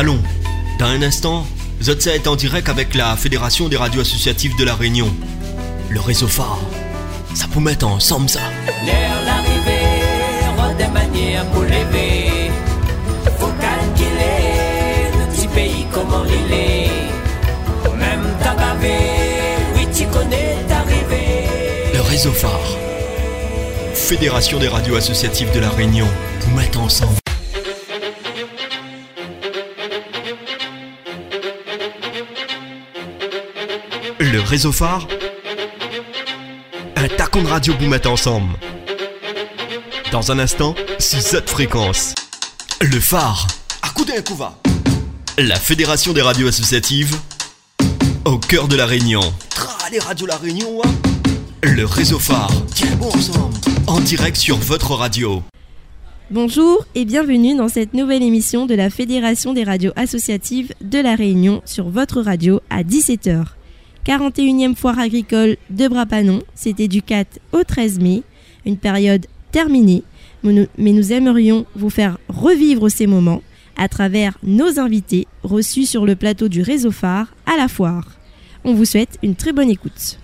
Allons, dans un instant, Zotsa est en direct avec la Fédération des radios associatives de la Réunion. Le réseau phare. Ça peut mettre ensemble ça. L'air l'arrivée, des manières pour lever. Faut calculer le petit pays comment il est. Même tabavé, oui tu connais t'arriver. Le réseau phare. Fédération des radios associatives de la Réunion. Pour mettre ensemble. Le réseau phare. Un tacon de radio vous ensemble. Dans un instant, 6 autres fréquences. Le phare. À coup d'un coup va. La Fédération des radios associatives. Au cœur de la Réunion. Tra, les radios La Réunion, hein. Le réseau phare. Tiens bon ensemble. En direct sur votre radio. Bonjour et bienvenue dans cette nouvelle émission de la Fédération des radios associatives de la Réunion sur votre radio à 17h. 41e foire agricole de Brapanon, c'était du 4 au 13 mai, une période terminée, mais nous, aimerions vous faire revivre ces moments à travers nos invités reçus sur le plateau du réseau phare à la foire. On vous souhaite une très bonne écoute.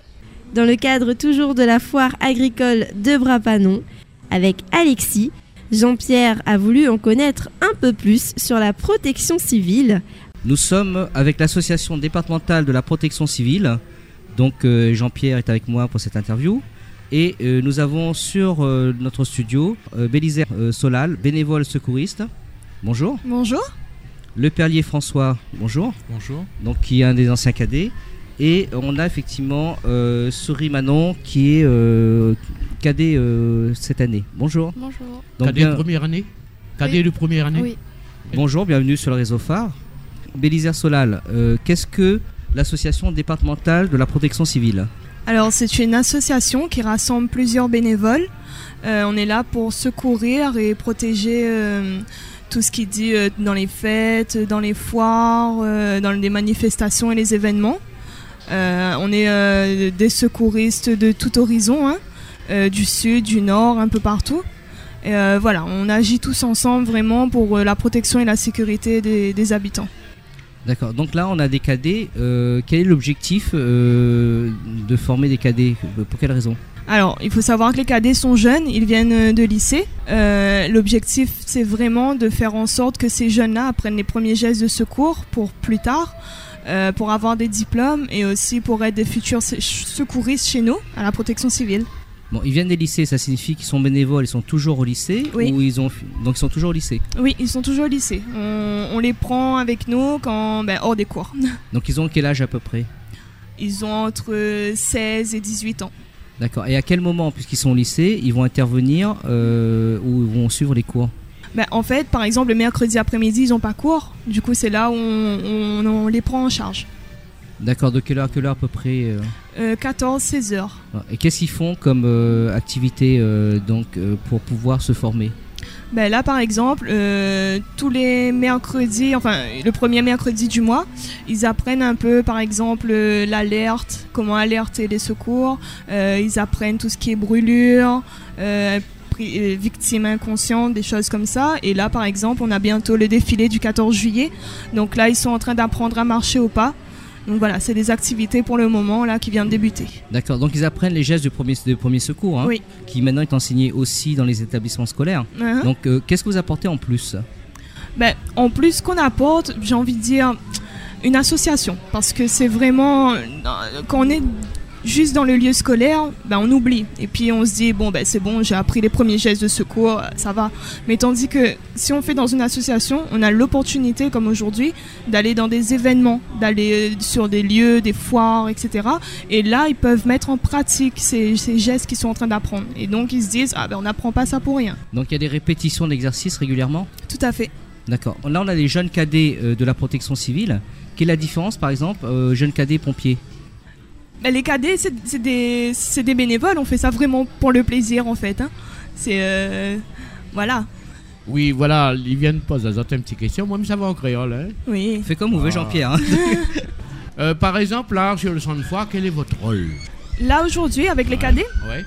Dans le cadre toujours de la foire agricole de Brapanon, avec Alexis, Jean-Pierre a voulu en connaître un peu plus sur la protection civile. Nous sommes avec l'association départementale de la protection civile. Donc euh, Jean-Pierre est avec moi pour cette interview. Et euh, nous avons sur euh, notre studio Bélisère euh, Solal, bénévole secouriste. Bonjour. Bonjour. Le Perlier François, bonjour. Bonjour. Donc qui est un des anciens cadets. Et on a effectivement euh, Souris Manon qui est euh, cadet euh, cette année. Bonjour. Bonjour. Donc, Cadet bien- de première année Cadet Oui. de première année Oui. Bonjour, bienvenue sur le réseau phare. Bélisère Solal, euh, qu'est-ce que l'association départementale de la protection civile Alors, c'est une association qui rassemble plusieurs bénévoles. Euh, on est là pour secourir et protéger euh, tout ce qui dit euh, dans les fêtes, dans les foires, euh, dans les manifestations et les événements. Euh, on est euh, des secouristes de tout horizon, hein, euh, du sud, du nord, un peu partout. Et voilà, on agit tous ensemble vraiment pour la protection et la sécurité des, des habitants. D'accord, donc là on a des cadets. Euh, quel est l'objectif euh, de former des cadets? Pour quelle raison? Alors, il faut savoir que les cadets sont jeunes, ils viennent de lycée. Euh, L'objectif, c'est vraiment de faire en sorte que ces jeunes-là apprennent les premiers gestes de secours pour plus tard, euh, pour avoir des diplômes et aussi pour être des futurs se- secouristes chez nous, à la protection civile. Bon, ils viennent des lycées, ça signifie qu'ils sont bénévoles, ils sont toujours au lycée Oui. ou ils ont donc ils sont toujours au lycée? Oui, ils sont toujours au lycée. On, on les prend avec nous quand, ben, hors des cours. Donc ils ont quel âge à peu près? Ils ont entre 16 et 18 ans. D'accord. Et à quel moment, puisqu'ils sont au lycée, ils vont intervenir euh, ou ils vont suivre les cours? Ben, en fait, par exemple, le mercredi après-midi, ils n'ont pas cours. Du coup, c'est là où on, on- on les prend en charge. D'accord. De quelle heure à quelle heure à peu près euh Euh, 14-16 heures. Et qu'est-ce qu'ils font comme euh, activité euh, donc euh, pour pouvoir se former? Ben là, par exemple, euh, tous les mercredis, enfin le premier mercredi du mois, ils apprennent un peu, par exemple, euh, l'alerte, comment alerter les secours. Euh, ils apprennent tout ce qui est brûlure, euh, victimes inconscientes, des choses comme ça. Et là, par exemple, on a bientôt le défilé du 14 juillet. Donc là, ils sont en train d'apprendre à marcher au pas. Donc voilà, c'est des activités pour le moment là qui viennent de débuter. D'accord. Donc ils apprennent les gestes de premier, de premier secours, hein, Oui. qui maintenant est enseigné aussi dans les établissements scolaires. Hein Donc euh, qu'est-ce que vous apportez en plus? Ben, en plus, qu'on apporte, j'ai envie de dire une association. Parce que c'est vraiment. euh, Quand on est juste dans le lieu scolaire, ben, on oublie. Et puis on se dit, bon, ben, c'est bon, j'ai appris les premiers gestes de secours, euh, ça va. Mais tandis que si on fait dans une association, on a l'opportunité, comme aujourd'hui, d'aller dans des événements, d'aller euh, sur des lieux, des foires, etc. Et là, ils peuvent mettre en pratique ces, ces gestes qu'ils sont en train d'apprendre. Et donc, ils se disent, ah ben, on n'apprend pas ça pour rien. Donc il y a des répétitions d'exercices régulièrement? Tout à fait. D'accord. Là on a les jeunes cadets euh, de la protection civile. Quelle est la différence par exemple euh, jeunes cadets pompiers? Ben, les cadets, c'est c'est des, c'est des bénévoles, on fait ça vraiment pour le plaisir en fait. hein. C'est. euh, voilà, Oui, voilà, ils viennent poser une petite question? Moi, ça va en créole. Hein. oui. Fais comme vous veut Ah. Jean-Pierre. hein. Euh, par exemple, là, sur le centre de foire, quel est votre rôle? Là aujourd'hui, avec les cadets, Ouais.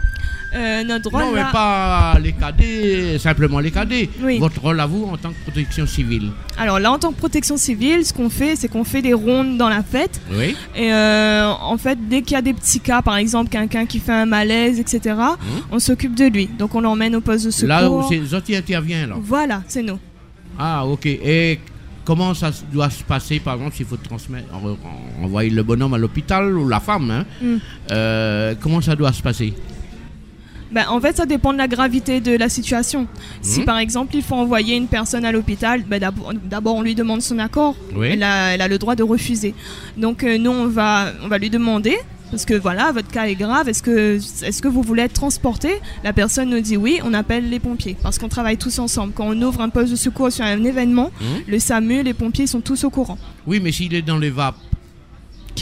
Euh, notre rôle Non, mais pas les cadets, simplement les cadets. Oui. Votre rôle à vous en tant que protection civile. Alors là, en tant que protection civile, ce qu'on fait, c'est qu'on fait des rondes dans la fête. Oui. Et euh, en fait, dès qu'il y a des petits cas, par exemple quelqu'un qui fait un malaise, etc., on s'occupe de lui. Donc on l'emmène au poste de secours. Là où c'est qui interviennent, là. Voilà, c'est nous. Ah, ok. Et comment ça doit se passer, par exemple, s'il faut transmettre, en- en- envoyer le bonhomme à l'hôpital ou la femme hein, Mm. Euh, Comment ça doit se passer? Ben, en fait, ça dépend de la gravité de la situation. Si Mhm. par exemple il faut envoyer une personne à l'hôpital, ben, d'abord on lui demande son accord. Oui. Elle, a, elle a le droit de refuser. Donc euh, nous on va, on va lui demander. Parce que voilà, votre cas est grave. Est-ce que, est-ce que vous voulez être transporté? La personne nous dit oui. On appelle les pompiers parce qu'on travaille tous ensemble. Quand on ouvre un poste de secours sur un événement, Mhm. le SAMU, les pompiers sont tous au courant. Oui, mais s'il est dans les vapes,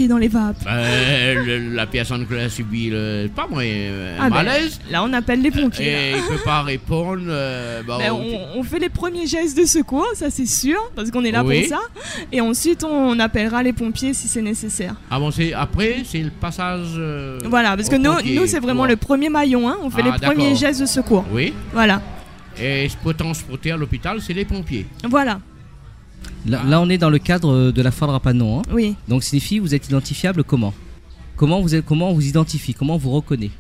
Dans les vapes euh, le- la personne qui a subi le, pas moi, un Ah ben, malaise, Là, on appelle les pompiers. et il peut pas répondre. euh, bah, Ben, on- fait les premiers gestes de secours, ça c'est sûr, parce qu'on est là Oui. pour ça. Et ensuite, on appellera les pompiers si c'est nécessaire. Avancer après, c'est le passage. euh, Voilà, parce que nous, pompiers, nous c'est vraiment quoi. le premier maillon, hein. on fait Ah, les premiers d'accord. gestes de secours. Oui. Voilà, Et pour transporter à l'hôpital, c'est les pompiers. voilà, Là, là, on est dans le cadre de la foire de Rapanon. hein. oui. Donc, signifie vous êtes identifiable comment? Comment vous êtes, comment on vous identifie? Comment on vous reconnaît?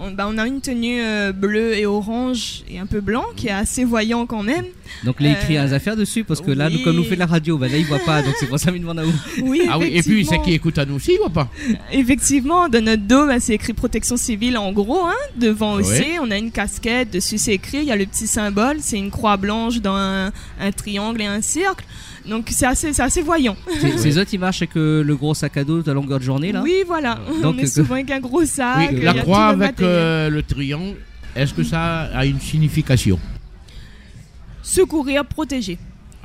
On, bah, on a une tenue euh, bleue et orange et un peu blanc qui est assez voyant quand même. Donc, là, il écrit Euh, un affaire dessus parce que là, nous, comme nous fait la radio, bah, là, il voit pas. Donc, c'est pour ça qu'il demande à vous. Oui, Ah oui, et puis effectivement. c'est qui écoute à nous aussi ou pas Effectivement, dans notre dos, bah, c'est écrit protection civile en gros. Hein. Devant Ouais. aussi, on a une casquette. Dessus, c'est écrit. Il y a le petit symbole. C'est une croix blanche dans un, un triangle et un cercle. Donc, c'est assez, c'est assez voyant. Ces- autres, ils marchent avec euh, le gros sac à dos de la longueur de journée, là Oui, voilà. Donc, on est euh, souvent avec un gros sac. Oui, il y la tout croix avec euh, le triangle, est-ce que ça a une signification? Secourir, protéger.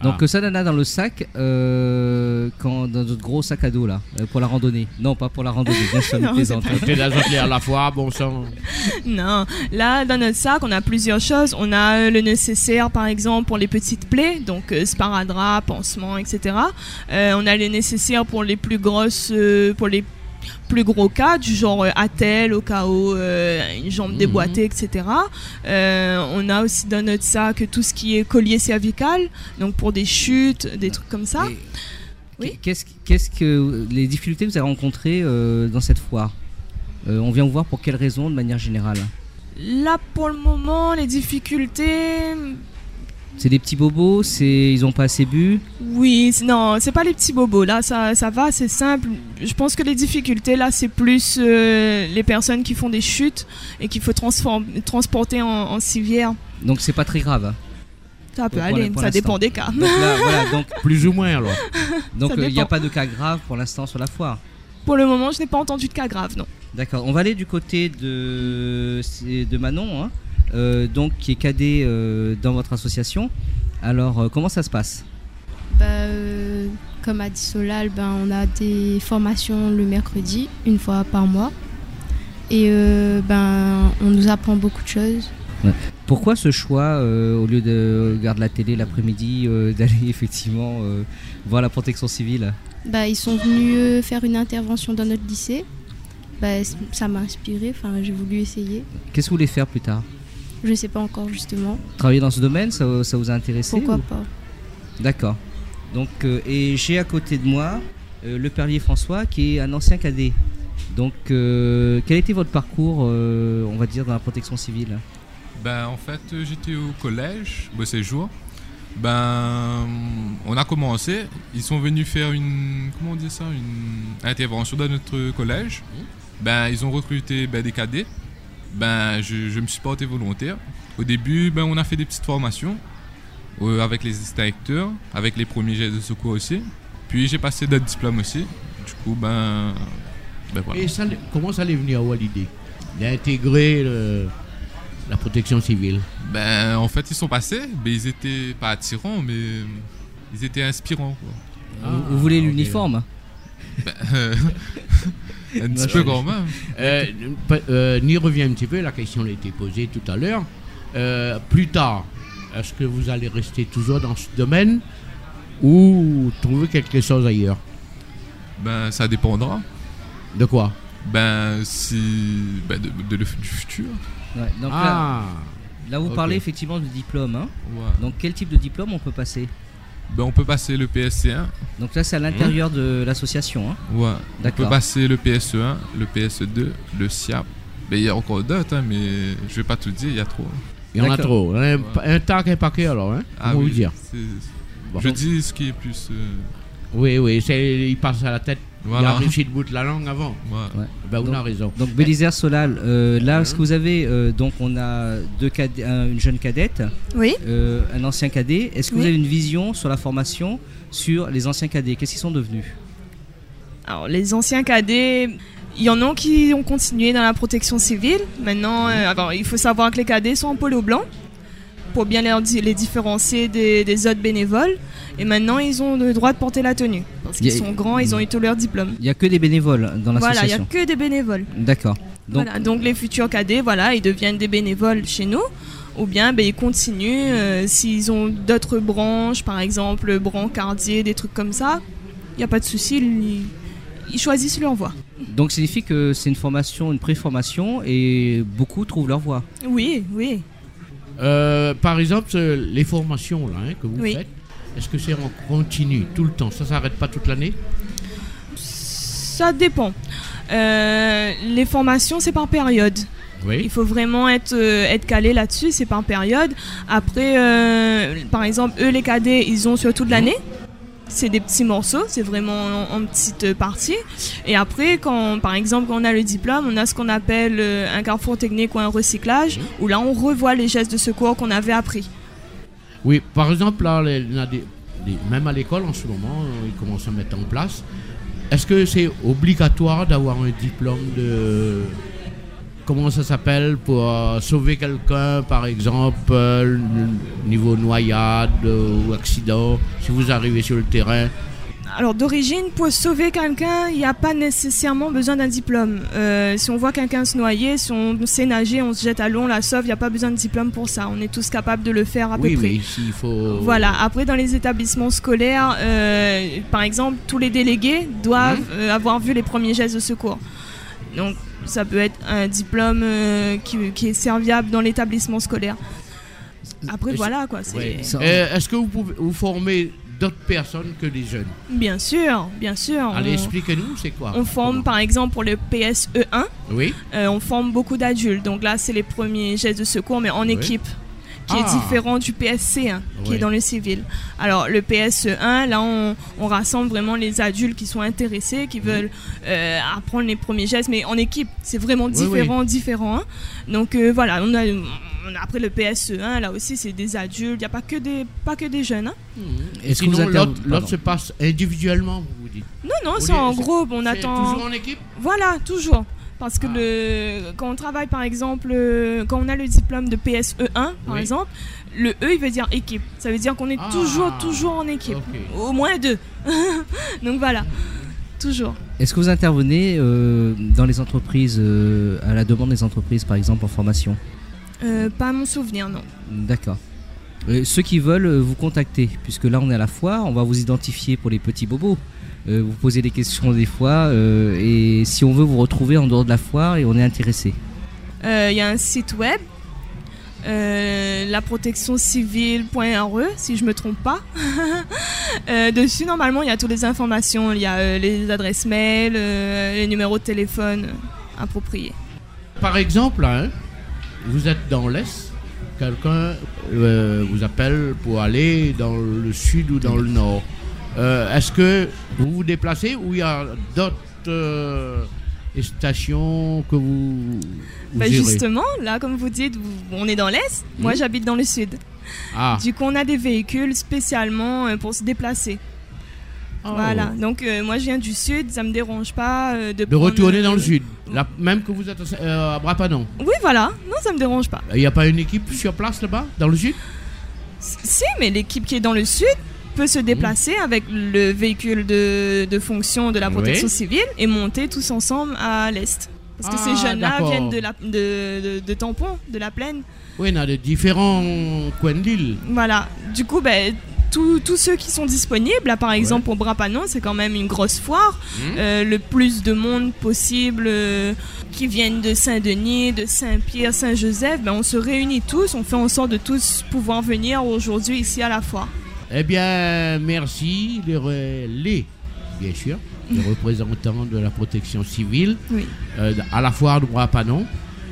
Donc, Ah. ça, Nana, dans le sac, euh, quand, dans notre gros sac à dos, là, euh, pour la randonnée. Non, pas pour la randonnée, bien sûr, Non, je plaisante. À la fois, bon sang. Non, là dans notre sac, on a plusieurs choses. On a le nécessaire, par exemple, pour les petites plaies, donc euh, sparadrap, pansement, etc. Euh, on a le nécessaire pour les plus grosses, euh, pour les plus gros cas, du genre euh, attelle au cas où euh, une jambe Mhm. déboîtée, etc. Euh, on a aussi dans notre sac tout ce qui est collier cervical, donc pour des chutes, des trucs comme ça. Et Oui. Qu'est-ce qu'est-ce que les difficultés que vous avez rencontrées euh, dans cette foire? Euh, On vient vous voir pour quelles raisons de manière générale? Là, pour le moment, les difficultés, C'est des petits bobos, c'est ils ont pas assez bu? Oui, non, c'est pas les petits bobos. Là, ça, ça va, c'est simple. Je pense que les difficultés, là, c'est plus euh, les personnes qui font des chutes et qu'il faut transform- transporter en, en civière. Donc c'est pas très grave. hein? Ça peut Pour- aller, pour ça l'instant. dépend des cas. Donc là, voilà, donc Plus ou moins alors. donc euh, il n'y a pas de cas grave pour l'instant sur la foire? Pour le moment, je n'ai pas entendu de cas graves, non. D'accord. On va aller du côté de de Manon, hein, euh, donc qui est cadet euh, dans votre association. Alors euh, comment ça se passe? Bah, euh, comme a dit Solal, ben, on a des formations le mercredi, une fois par mois. Et euh, ben, on nous apprend beaucoup de choses. Pourquoi ce choix, euh, au lieu de regarder la télé l'après-midi, euh, d'aller effectivement euh, voir la protection civile? Bah, ils sont venus euh, faire une intervention dans notre lycée. Bah, ça m'a inspiré, j'ai voulu essayer. Qu'est-ce que vous voulez faire plus tard? Je sais pas encore justement. Travailler dans ce domaine, ça, ça vous a intéressé Pourquoi ou- pas D'accord. Donc, euh, et j'ai à côté de moi euh, le Perlier François, qui est un ancien cadet. Donc, euh, quel était votre parcours, euh, on va dire, dans la protection civile? Ben, en fait, j'étais au collège, ben, ces jours. Ben, on a commencé. Ils sont venus faire une, comment on dit ça, une intervention dans notre collège. Ben, ils ont recruté ben, des cadets. Ben, je, je me suis porté volontaire. Au début, ben, on a fait des petites formations euh, avec les extincteurs, avec les premiers gestes de secours aussi. Puis j'ai passé d'autres diplômes aussi. Du coup, ben, ben voilà. Et ça, comment ça allait venir à l'idée d'intégrer le- la protection civile? Ben, en fait, ils sont passés, mais ils étaient pas attirants, mais ils étaient inspirants. Quoi. vous, vous voulez ok. l'uniforme? Ben, un petit peu quand même. Euh, euh, N'y revient un petit peu, la question a été posée tout à l'heure. Euh, plus tard, est-ce que vous allez rester toujours dans ce domaine ou trouver quelque chose ailleurs? Ben, ça dépendra. De quoi? Ben, si. Ben, de, de le- du futur. Ouais, donc là, Ah, là, vous parlez effectivement de diplôme. hein. Ouais. Donc quel type de diplôme on peut passer? Ben, on peut passer le PSC1. Donc là c'est à l'intérieur de l'association. hein. Ouais. On peut passer le PSE1, le PSE2, le SIAP. Ben, il y a encore d'autres, hein, mais je vais pas tout dire, il y a trop. il y en a trop. Un, un tac, un paquet alors. Hein Ah oui, vous dire Bon. Je dis ce qui est plus. euh, Oui, oui, il passe à la tête. Il Voilà. a réussi de bout de la langue avant. ouais. Ben, vous Donc- avez raison. Donc Bélisère Solal, euh, là ce que vous avez, euh, donc on a deux cadets- un- une jeune cadette, Oui. euh, un ancien cadet. Est-ce que vous avez une vision sur la formation sur les anciens cadets? Qu'est-ce qu'ils sont devenus? Alors, les anciens cadets, il y en a qui ont continué dans la protection civile. Maintenant, euh, alors, il faut savoir que les cadets sont en polo blanc pour bien les, di- les différencier des, des autres bénévoles. Et maintenant, ils ont le droit de porter la tenue. Parce qu'ils sont grands, ils ont eu tous leurs diplômes. Il n'y a que des bénévoles dans Voilà, il n'y a l'association. que des bénévoles. D'accord. Donc, Voilà, donc les futurs cadets, voilà, ils deviennent des bénévoles chez nous. Ou bien ben, ils continuent euh, s'ils ont d'autres branches, par exemple brancardier, des trucs comme ça. Il n'y a pas de souci, ils, ils choisissent leur voie. donc ça signifie que c'est une formation, une pré-formation et beaucoup trouvent leur voie. Oui, oui. Euh, par exemple, les formations là, hein, que vous Oui. faites, est-ce que c'est en continu tout le temps? Ça s'arrête pas toute l'année? Ça dépend. Euh, les formations, c'est par période. Il Oui. faut vraiment être, euh, être calé là-dessus, c'est par période. Après, euh, par exemple, eux, les cadets, ils ont sur toute l'année. C'est des petits morceaux, c'est vraiment en, en petites parties. Et après, quand, par exemple, quand on a le diplôme, on a ce qu'on appelle euh, un carrefour technique ou un recyclage, où là, on revoit les gestes de secours qu'on avait appris. Oui, par exemple, là, les- même à l'école en ce moment, euh, ils commencent à mettre en place. Est-ce que c'est obligatoire d'avoir un diplôme de. Comment ça s'appelle Pour euh, sauver quelqu'un, par exemple, euh, niveau noyade euh, ou accident, si vous arrivez sur le terrain? Alors d'origine, pour sauver quelqu'un, il n'y a pas nécessairement besoin d'un diplôme. Euh, si on voit quelqu'un se noyer, si on sait nager, on se jette à l'eau, on la sauve, il n'y a pas besoin de diplôme pour ça. On est tous capables de le faire à Oui, peu près. mais il faut. Voilà, après dans les établissements scolaires, par exemple, tous les délégués doivent euh, avoir vu les premiers gestes de secours. Donc ça peut être un diplôme euh, qui, qui est serviable dans l'établissement scolaire. Après voilà quoi, Ouais. Euh, Est-ce que vous pouvez vous former d'autres personnes que des jeunes? Bien sûr, bien sûr. Allez, on- expliquez-nous, c'est quoi? on forme Comment? par exemple pour le PSE1, Oui. Euh, on forme beaucoup d'adultes. Donc là, c'est les premiers gestes de secours, mais en Oui. équipe, qui Ah. est différent du PSC1, qui Ouais. est dans le civil. Alors le PSE1, là, on, on rassemble vraiment les adultes qui sont intéressés, qui veulent euh, apprendre les premiers gestes, mais en équipe, c'est vraiment Oui, différent, différent. hein. Donc euh, voilà, on a, on a après le PSE1, là aussi, c'est des adultes. Il n'y a pas que des, pas que des jeunes. hein. Est-ce que l'autre se passe individuellement, vous vous dites Non, non, c'est en groupe. On attend. Toujours en équipe? Voilà, toujours. Parce que Ah. le, quand on travaille, par exemple, euh, quand on a le diplôme de PSE1, par Oui. exemple, le E, il veut dire équipe. Ça veut dire qu'on est Ah. toujours, toujours en équipe. Au moins deux. Donc voilà, toujours. Est-ce que vous intervenez euh, dans les entreprises, euh, à la demande des entreprises par exemple en formation? Euh, pas à mon souvenir, non. D'accord. Ceux qui veulent vous contacter, puisque là on est à la foire, on va vous identifier pour les petits bobos. Euh, vous posez des questions des fois, euh, et si on veut vous retrouver en dehors de la foire et on est intéressé. Euh, Il y a un site web, euh, laprotectioncivile.re, E, si je me trompe pas. Euh, dessus, normalement, il y a toutes les informations. Il y a euh, les adresses mail, euh, les numéros de téléphone appropriés. Par exemple, hein, vous êtes dans l'Est, quelqu'un euh, vous appelle pour aller dans le Sud ou dans le Nord. Euh, Est-ce que vous vous déplacez ou il y a d'autres euh, stations que vous, vous Bah, justement, là, comme vous dites, on est dans l'Est. Moi, j'habite dans le Sud. Ah, Du coup, on a des véhicules spécialement euh, pour se déplacer. Oh. Voilà. Donc, euh, moi, je viens du Sud. Ça me dérange pas euh, de De retourner dans le Sud, Là, même que vous êtes euh, à Brapanon. Oui, voilà. Non, ça me dérange pas. Il n'y a pas une équipe sur place là-bas, dans le Sud? Si, mais l'équipe qui est dans le Sud peut se déplacer avec le véhicule de, de fonction de la protection Oui. civile et monter tous ensemble à l'Est. Parce que Ah, ces jeunes-là viennent de, la, de, de, de Tampon, de la plaine. Oui, en a de différents coins de l'île. Voilà. Du coup, ben, tous ceux qui sont disponibles. Là, par exemple, pour Brapanon, c'est quand même une grosse foire. Mhm. Euh, le plus de monde possible euh, qui viennent de Saint-Denis, de Saint-Pierre, Saint-Joseph, ben, on se réunit tous, on fait en sorte de tous pouvoir venir aujourd'hui ici à la foire. Eh bien, merci les, bien sûr, les représentants de la protection civile Oui. euh, à la foire de Brapanon.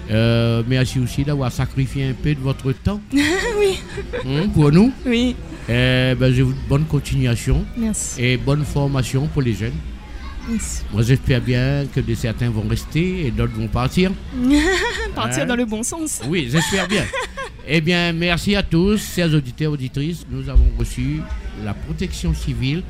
Euh, merci aussi d'avoir sacrifié un peu de votre temps oui, hein, pour nous. oui, Eh ben, je vous bonne continuation merci. et bonne formation pour les jeunes. merci. Moi, j'espère bien que certains vont rester et d'autres vont partir. Partir Hein? dans le bon sens. Oui, j'espère bien. Eh bien, merci à tous, chers auditeurs, auditrices. Nous avons reçu la protection civile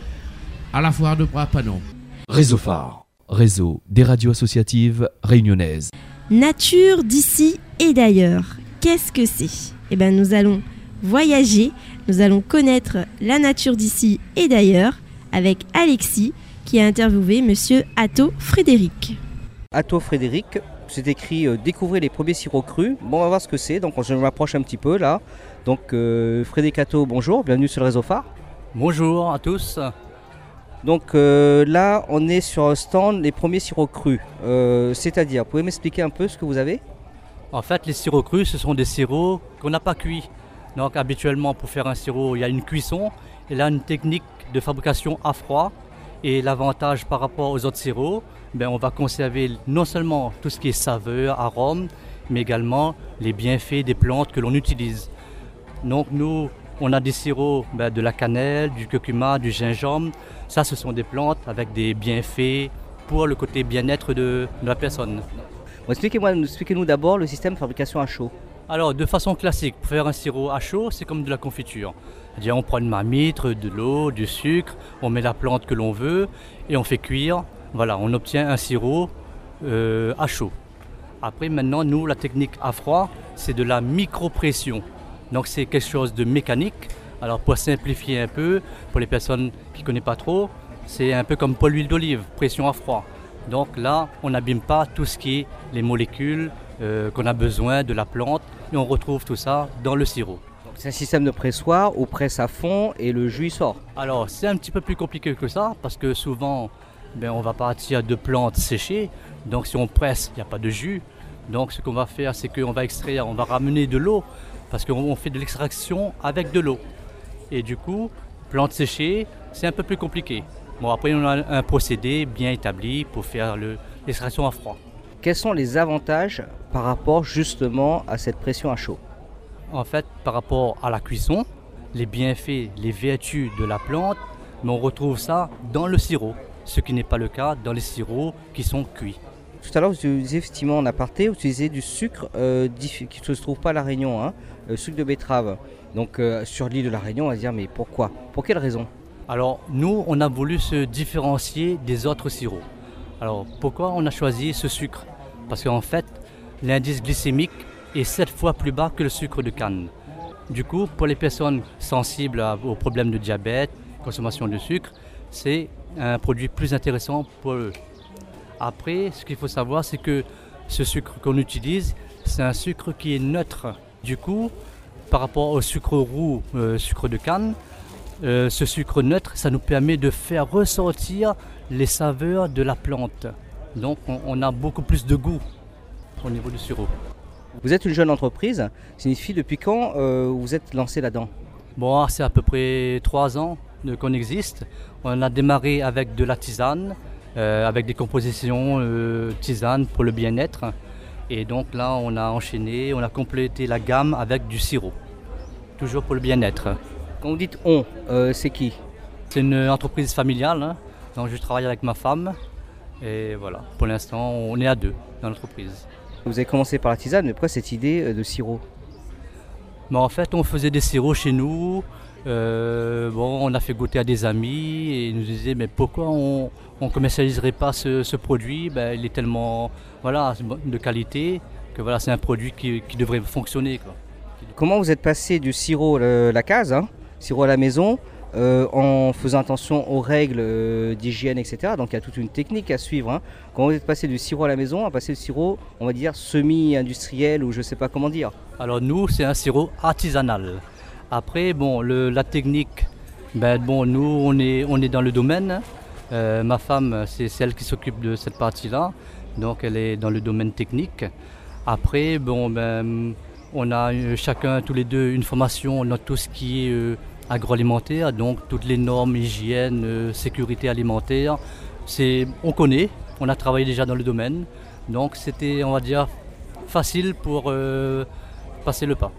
à la foire de Brapanon. Réseau phare, réseau des radios associatives réunionnaises. Nature d'ici et d'ailleurs. Qu'est-ce que c'est? Eh bien, nous allons voyager, nous allons connaître la nature d'ici et d'ailleurs avec Alexis qui a interviewé monsieur Atto Frédéric. Atto Frédéric, c'est écrit euh, Découvrez les premiers sirops crus. Bon, on va voir ce que c'est. Donc, je m'approche un petit peu là. Donc, euh, Frédéric Atto, bonjour, bienvenue sur le réseau phare. Bonjour à tous. Donc euh, là, on est sur un stand les premiers sirops crus. Euh, C'est-à-dire, pouvez m'expliquer un peu ce que vous avez? En fait, les sirops crus, ce sont des sirops qu'on n'a pas cuits. Donc habituellement, pour faire un sirop, il y a une cuisson. Et là, une technique de fabrication à froid. Et l'avantage par rapport aux autres sirops, ben, on va conserver non seulement tout ce qui est saveur, arôme, mais également les bienfaits des plantes que l'on utilise. Donc nous, on a des sirops ben, de la cannelle, du curcuma, du gingembre. Ça, ce sont des plantes avec des bienfaits pour le côté bien-être de- de la personne. Expliquez-moi, expliquez-nous d'abord le système de fabrication à chaud. Alors, de façon classique, pour faire un sirop à chaud, c'est comme de la confiture. C'est-à-dire, on prend une marmite, de l'eau, du sucre, on met la plante que l'on veut et on fait cuire. Voilà, on obtient un sirop euh, à chaud. Après, maintenant, nous, la technique à froid, c'est de la micropression. Donc, c'est quelque chose de mécanique. Alors, pour simplifier un peu, pour les personnes qui ne connaissent pas trop, c'est un peu comme pour l'huile d'olive, pression à froid. Donc là, on n'abîme pas tout ce qui est les molécules euh, qu'on a besoin de la plante et on retrouve tout ça dans le sirop. C'est un système de pressoir où presse à fond et le jus sort. Alors c'est un petit peu plus compliqué que ça parce que souvent ben, on va partir de plantes séchées. Donc si on presse, il n'y a pas de jus. Donc ce qu'on va faire, c'est qu'on va extraire, on va ramener de l'eau parce qu'on on fait de l'extraction avec de l'eau. Et du coup, plantes séchées, c'est un peu plus compliqué. Bon après on a un procédé bien établi pour faire le- l'extraction à froid. Quels sont les avantages par rapport justement à cette pression à chaud? En fait, par rapport à la cuisson, les bienfaits, les vertus de la plante, mais on retrouve ça dans le sirop, ce qui n'est pas le cas dans les sirops qui sont cuits. Tout à l'heure, vous utilisez effectivement en aparté, vous utilisez du sucre euh, qui ne se trouve pas à La Réunion, hein, euh, sucre de betterave. Donc euh, sur l'île de La Réunion, on va se dire mais pourquoi? Pour quelle raison? Alors, nous, on a voulu se différencier des autres sirops. Alors, pourquoi on a choisi ce sucre? Parce qu'en fait, l'indice glycémique est 7 fois plus bas que le sucre de canne. Du coup, pour les personnes sensibles aux problèmes de diabète, consommation de sucre, c'est un produit plus intéressant pour eux. Après, ce qu'il faut savoir, c'est que ce sucre qu'on utilise, c'est un sucre qui est neutre. Du coup, par rapport au sucre roux, euh, sucre de canne, euh, ce sucre neutre, ça nous permet de faire ressortir les saveurs de la plante. Donc, on, on a beaucoup plus de goût au niveau du sirop. Vous êtes une jeune entreprise, signifie depuis quand euh, vous êtes lancé là-dedans? Bon, c'est à peu près trois ans qu'on existe. On a démarré avec de la tisane, euh, avec des compositions euh, tisane pour le bien-être. Et donc là, on a enchaîné, on a complété la gamme avec du sirop, toujours pour le bien-être. Quand vous dites on, euh, c'est qui? C'est une entreprise familiale, hein. donc je travaille avec ma femme. Et voilà, pour l'instant, on est à deux dans l'entreprise. Vous avez commencé par la tisane, mais pourquoi cette idée euh, de sirop? En fait, on faisait des sirops chez nous. Euh, bon, on a fait goûter à des amis et ils nous disaient mais pourquoi on ne commercialiserait pas ce, ce produit? Ben, Il est tellement voilà, de qualité que voilà, c'est un produit qui, qui devrait fonctionner. quoi. Comment vous êtes passé du sirop euh, la case, hein, sirop à la maison, euh, en faisant attention aux règles d'hygiène, etc. Donc il y a toute une technique à suivre. hein. Comment vous êtes passé du sirop à la maison à passer du sirop, on va dire, semi-industriel ou je sais pas comment dire? Alors nous, c'est un sirop artisanal. Après, bon, la technique Ben bon, nous, on est, on est dans le domaine. Euh, ma femme, c'est celle qui s'occupe de cette partie-là. Donc, elle est dans le domaine technique. Après, bon, ben, on a euh, chacun, tous les deux, une formation dans tout ce qui est euh, agroalimentaire. Donc, toutes les normes hygiène, sécurité alimentaire. On connaît, on a travaillé déjà dans le domaine. Donc, c'était, on va dire, facile pour passer le pas.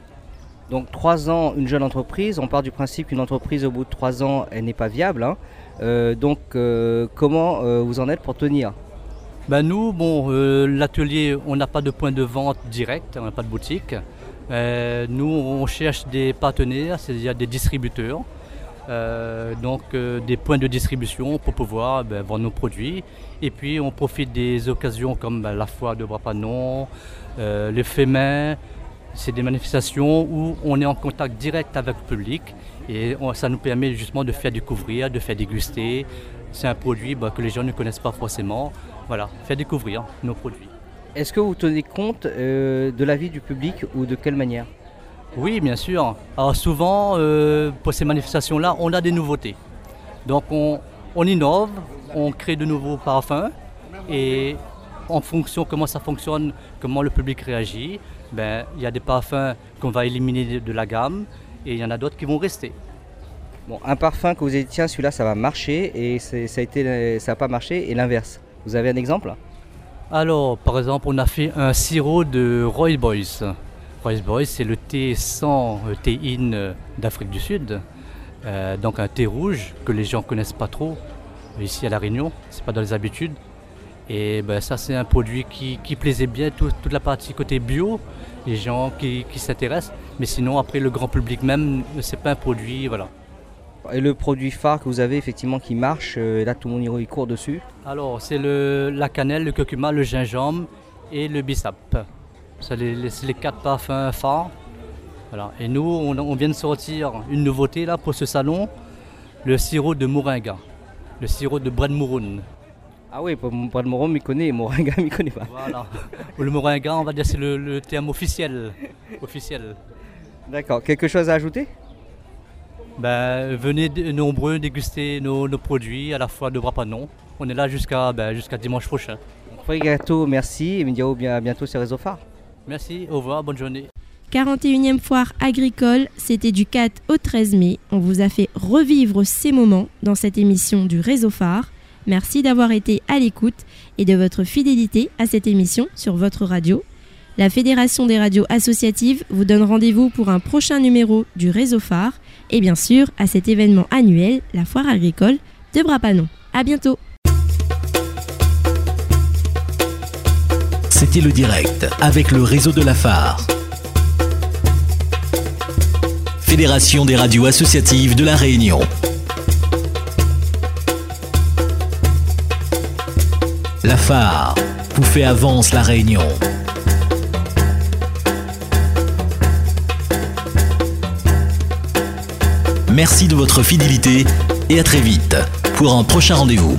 Donc trois ans, une jeune entreprise, on part du principe qu'une entreprise au bout de trois ans, elle n'est pas viable. hein. Euh, donc euh, comment euh, vous en êtes pour tenir? Ben nous, bon, l'atelier, on n'a pas de point de vente direct, on n'a pas de boutique. Nous, on cherche des partenaires, c'est-à-dire des distributeurs, donc des points de distribution pour pouvoir ben, vendre nos produits. Et puis, on profite des occasions comme ben, la foire de Brapanon, euh, le FEMIN. C'est des manifestations où on est en contact direct avec le public et ça nous permet justement de faire découvrir, de faire déguster. C'est un produit ben, que les gens ne connaissent pas forcément. Voilà, faire découvrir nos produits. Est-ce que vous tenez compte euh, de l'avis du public ou de quelle manière? Oui, bien sûr. Alors souvent, euh, pour ces manifestations-là, on a des nouveautés. Donc on, on innove, on crée de nouveaux parfums et en fonction comment ça fonctionne, comment le public réagit, ben, il y a des parfums qu'on va éliminer de, la gamme et il y en a d'autres qui vont rester. Bon, un parfum que vous avez dit, tiens, celui-là, ça va marcher et ça a été, ça n'a pas marché et l'inverse. Vous avez un exemple? Alors, par exemple, on a fait un sirop de Roy Boys. Roy Boys, c'est le thé sans euh, théine euh, d'Afrique du Sud. Euh, donc un thé rouge que les gens connaissent pas trop ici à La Réunion, c'est pas dans les habitudes. Et ben, ça, c'est un produit qui, qui plaisait bien, tout- toute la partie côté bio, les gens qui, qui s'intéressent. Mais sinon, après, le grand public même, c'est pas un produit, voilà. Et le produit phare que vous avez effectivement qui marche, euh, là tout le monde y court dessus. Alors, c'est la cannelle, le curcuma, le gingembre et le bissap. C'est les, les- quatre parfums phares. Voilà. Et nous, on, on vient de sortir une nouveauté là pour ce salon, le sirop de moringa, le sirop de Brad Mouroun. Ah oui, pour pour le Moron, m'y connaît, Moringa, m'y connaît pas. Voilà. le moringa, on va dire, c'est le, le terme officiel. officiel. D'accord, quelque chose à ajouter? Ben, venez nombreux déguster nos, nos produits à la fois de Brapanon. On est là jusqu'à ben, jusqu'à dimanche prochain. Frigato, merci et Mindiao, bien, à bientôt sur Réseau Phare. Merci, au revoir, bonne journée. 41e foire agricole, c'était du 4 au 13 mai. On vous a fait revivre ces moments dans cette émission du Réseau Phare. Merci d'avoir été à l'écoute et de votre fidélité à cette émission sur votre radio. La Fédération des radios associatives vous donne rendez-vous pour un prochain numéro du Réseau Phare et bien sûr à cet événement annuel, la foire agricole de Brapanon. À bientôt. C'était le direct avec le réseau de la phare. Fédération des radios associatives de la Réunion. La phare vous fait avance la Réunion. Merci de votre fidélité et à très vite pour un prochain rendez-vous.